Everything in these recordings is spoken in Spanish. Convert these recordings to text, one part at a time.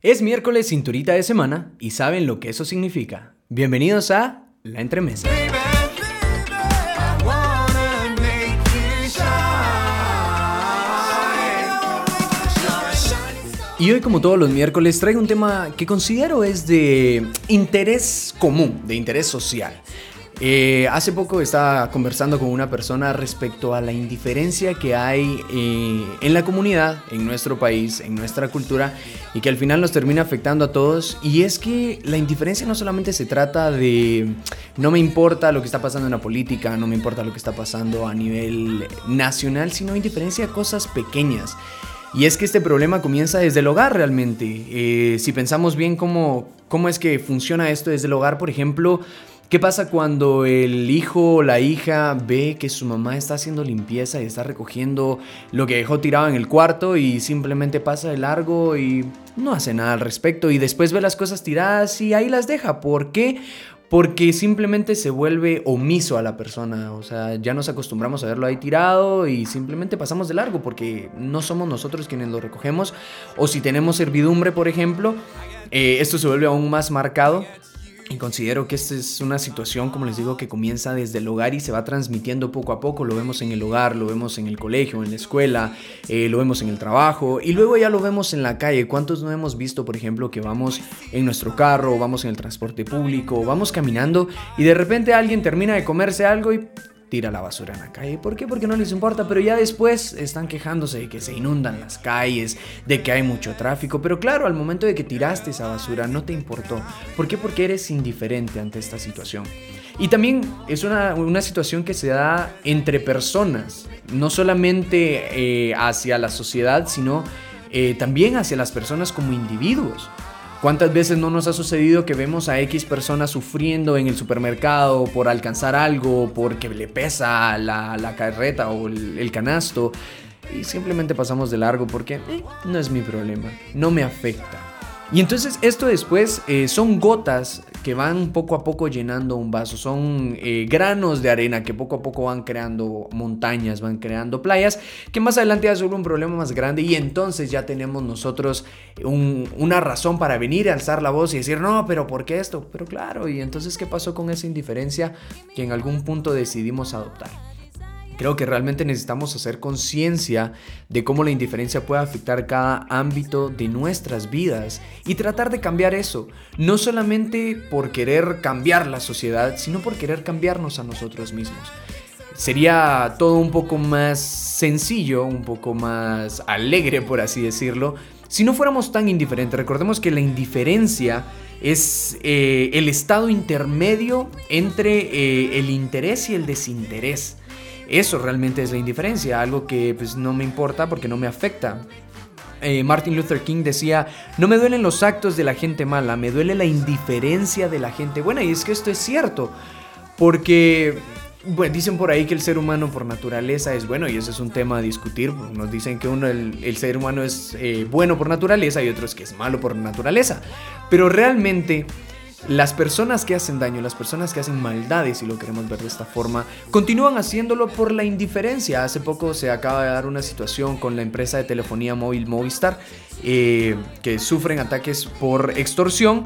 Es miércoles cinturita de semana y saben lo que eso significa. Bienvenidos a La Entremesa. Y hoy como todos los miércoles traigo un tema que considero es de interés común, de interés social. Eh, hace poco estaba conversando con una persona respecto a la indiferencia que hay eh, en la comunidad, en nuestro país, en nuestra cultura y que al final nos termina afectando a todos. Y es que la indiferencia no solamente se trata de no me importa lo que está pasando en la política, no me importa lo que está pasando a nivel nacional, sino indiferencia a cosas pequeñas. Y es que este problema comienza desde el hogar realmente. Eh, si pensamos bien cómo, cómo es que funciona esto desde el hogar, por ejemplo, ¿Qué pasa cuando el hijo o la hija ve que su mamá está haciendo limpieza y está recogiendo lo que dejó tirado en el cuarto y simplemente pasa de largo y no hace nada al respecto y después ve las cosas tiradas y ahí las deja? ¿Por qué? Porque simplemente se vuelve omiso a la persona, o sea, ya nos acostumbramos a verlo ahí tirado y simplemente pasamos de largo porque no somos nosotros quienes lo recogemos. O si tenemos servidumbre, por ejemplo, eh, esto se vuelve aún más marcado y considero que esta es una situación, como les digo, que comienza desde el hogar y se va transmitiendo poco a poco. Lo vemos en el hogar, lo vemos en el colegio, en la escuela, eh, lo vemos en el trabajo y luego ya lo vemos en la calle. ¿Cuántos no hemos visto, por ejemplo, que vamos en nuestro carro, vamos en el transporte público, vamos caminando y de repente alguien termina de comerse algo y tira la basura en la calle. ¿Por qué? Porque no les importa, pero ya después están quejándose de que se inundan las calles, de que hay mucho tráfico, pero claro, al momento de que tiraste esa basura no te importó. ¿Por qué? Porque eres indiferente ante esta situación. Y también es una, situación que se da entre personas, no solamente eh, hacia la sociedad, sino eh, también hacia las personas como individuos. ¿Cuántas veces no nos ha sucedido que vemos a X personas sufriendo en el supermercado por alcanzar algo, porque le pesa la, carreta o el, canasto? Y simplemente pasamos de largo porque eh, no es mi problema, no me afecta. Y entonces esto después eh, son gotas que van poco a poco llenando un vaso, son eh, granos de arena que poco a poco van creando montañas, van creando playas, que más adelante ya sobre un problema más grande y entonces ya tenemos nosotros una razón para venir a alzar la voz y decir, no, pero ¿por qué esto? Pero claro, y entonces ¿qué pasó con esa indiferencia que en algún punto decidimos adoptar? Creo que realmente necesitamos hacer conciencia de cómo la indiferencia puede afectar cada ámbito de nuestras vidas y tratar de cambiar eso, no solamente por querer cambiar la sociedad, sino por querer cambiarnos a nosotros mismos. Sería todo un poco más sencillo, un poco más alegre, por así decirlo, si no fuéramos tan indiferentes. Recordemos que la indiferencia es eh, el estado intermedio entre eh, el interés y el desinterés. Eso realmente es la indiferencia, algo que pues no me importa porque no me afecta. Eh, Martin Luther King decía, no me duelen los actos de la gente mala, me duele la indiferencia de la gente buena. Y es que esto es cierto, porque bueno, dicen por ahí que el ser humano por naturaleza es bueno y ese es un tema a discutir. Nos dicen que uno, el, ser humano es eh, bueno por naturaleza y otros que es malo por naturaleza. Pero realmente las personas que hacen daño, las personas que hacen maldades, si lo queremos ver de esta forma, continúan haciéndolo por la indiferencia. Hace poco se acaba de dar una situación con la empresa de telefonía móvil Movistar, eh, que sufren ataques por extorsión.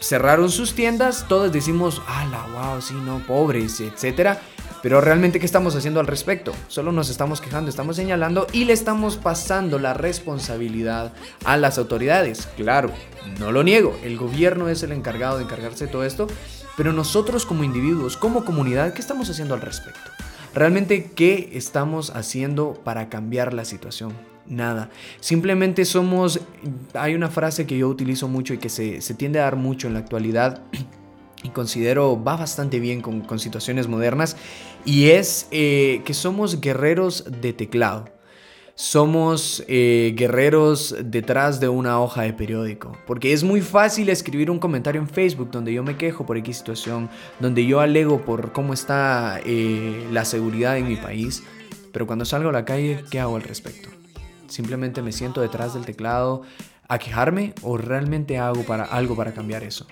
Cerraron sus tiendas, todos decimos, la wow, sí, no, pobres, etcétera pero realmente, ¿qué estamos haciendo al respecto? Solo nos estamos quejando, estamos señalando y le estamos pasando la responsabilidad a las autoridades. Claro, no lo niego, el gobierno es el encargado de encargarse de todo esto, pero nosotros como individuos, como comunidad, ¿qué estamos haciendo al respecto? Realmente, ¿qué estamos haciendo para cambiar la situación? Nada. Simplemente somos... Hay una frase que yo utilizo mucho y que se, tiende a dar mucho en la actualidad y considero va bastante bien con, situaciones modernas y es eh, que somos guerreros de teclado. Somos eh, guerreros detrás de una hoja de periódico. Porque es muy fácil escribir un comentario en Facebook donde yo me quejo por X situación, donde yo alego por cómo está eh, la seguridad en mi país. Pero cuando salgo a la calle, ¿qué hago al respecto? Simplemente me siento detrás del teclado a quejarme o realmente hago para, algo para cambiar eso.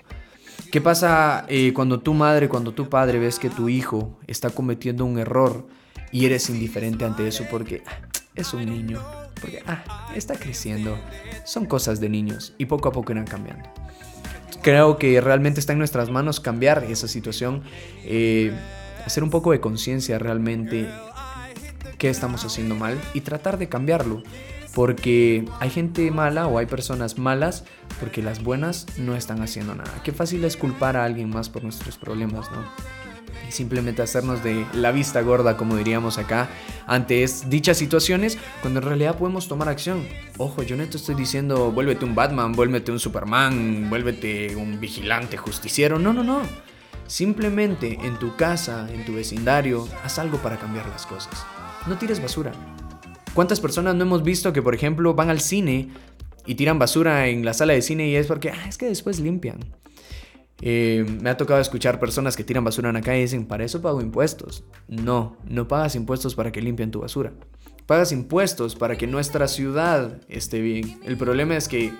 ¿Qué pasa eh, cuando tu madre, cuando tu padre ves que tu hijo está cometiendo un error y eres indiferente ante eso porque es un niño. Porque, ah, está creciendo. Son cosas de niños y poco a poco irán cambiando. Creo que realmente está en nuestras manos cambiar esa situación, eh, hacer un poco de conciencia realmente qué estamos haciendo mal y tratar de cambiarlo. Porque hay gente mala o hay personas malas porque las buenas no están haciendo nada. Qué fácil es culpar a alguien más por nuestros problemas, ¿no? Y simplemente hacernos de la vista gorda, como diríamos acá, ante dichas situaciones, cuando en realidad podemos tomar acción. Ojo, yo no te estoy diciendo, vuélvete un Batman, vuélvete un Superman, vuélvete un vigilante justiciero. No, no, no. Simplemente en tu casa, en tu vecindario, haz algo para cambiar las cosas. No tires basura. ¿Cuántas personas no hemos visto que, por ejemplo, van al cine y tiran basura en la sala de cine y es porque, ah, es que después limpian? Eh, me ha tocado escuchar personas que tiran basura en la calle y dicen, para eso pago impuestos. No, no pagas impuestos para que limpien tu basura. Pagas impuestos para que nuestra ciudad esté bien. El problema es que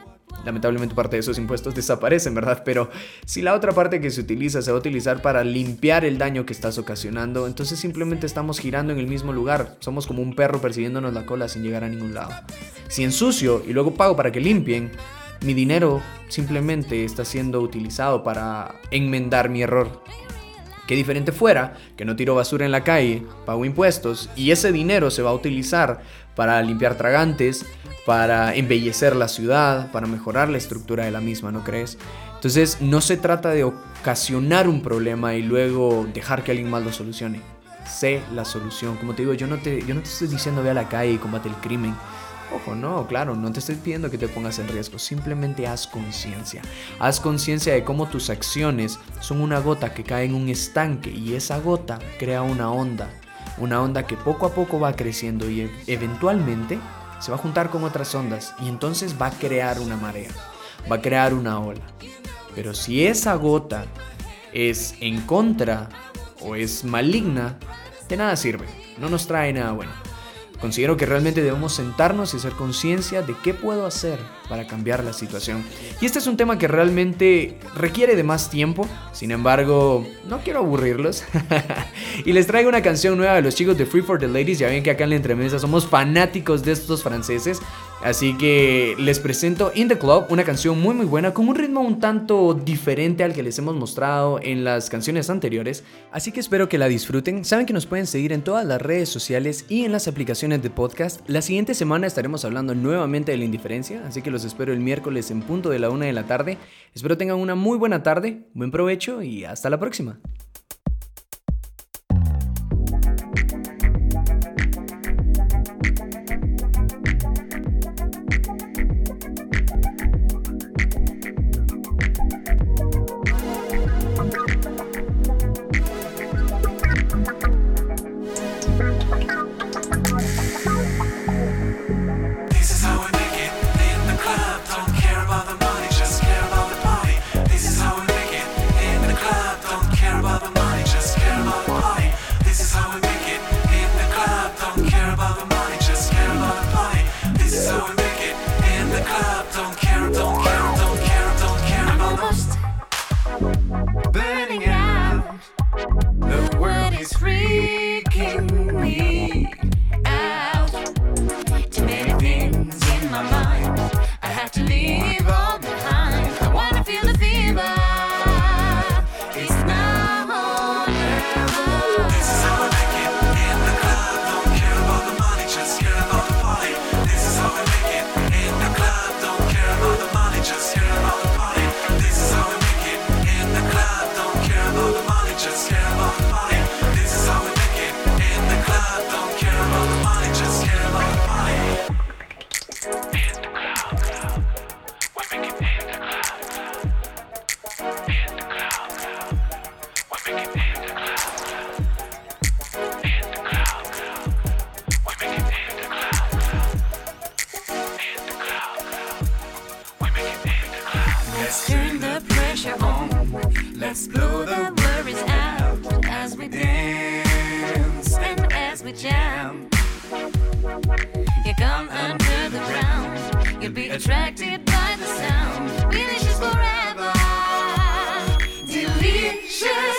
Lamentablemente parte de esos impuestos desaparecen, ¿verdad? Pero si la otra parte que se utiliza se va a utilizar para limpiar el daño que estás ocasionando, entonces simplemente estamos girando en el mismo lugar. Somos como un perro persiguiéndonos la cola sin llegar a ningún lado. Si ensucio y luego pago para que limpien, mi dinero simplemente está siendo utilizado para enmendar mi error. Qué diferente fuera que no tiro basura en la calle, pago impuestos y ese dinero se va a utilizar para limpiar tragantes, para embellecer la ciudad, para mejorar la estructura de la misma, ¿no crees? Entonces no se trata de ocasionar un problema y luego dejar que alguien más lo solucione. Sé la solución. Como te digo, yo no te, yo no te estoy diciendo ve a la calle y combate el crimen. Ojo, no, claro, no te estoy pidiendo que te pongas en riesgo, simplemente haz conciencia. Haz conciencia de cómo tus acciones son una gota que cae en un estanque y esa gota crea una onda, una onda que poco a poco va creciendo y eventualmente se va a juntar con otras ondas y entonces va a crear una marea, va a crear una ola. Pero si esa gota es en contra o es maligna, de nada sirve, no nos trae nada bueno. Considero que realmente debemos sentarnos y hacer conciencia de qué puedo hacer para cambiar la situación. Y este es un tema que realmente requiere de más tiempo, sin embargo, no quiero aburrirlos. y les traigo una canción nueva de los chicos de Free for the Ladies. Ya ven que acá en la entremesa somos fanáticos de estos franceses. Así que les presento In the Club, una canción muy muy buena con un ritmo un tanto diferente al que les hemos mostrado en las canciones anteriores. Así que espero que la disfruten. Saben que nos pueden seguir en todas las redes sociales y en las aplicaciones de podcast. La siguiente semana estaremos hablando nuevamente de la indiferencia, así que los espero el miércoles en punto de la una de la tarde. Espero tengan una muy buena tarde, buen provecho y hasta la próxima. Let's turn the pressure on. Let's blow the worries out as we dance and as we jam. You come under the ground, you'll be attracted by the sound. Delicious forever, delicious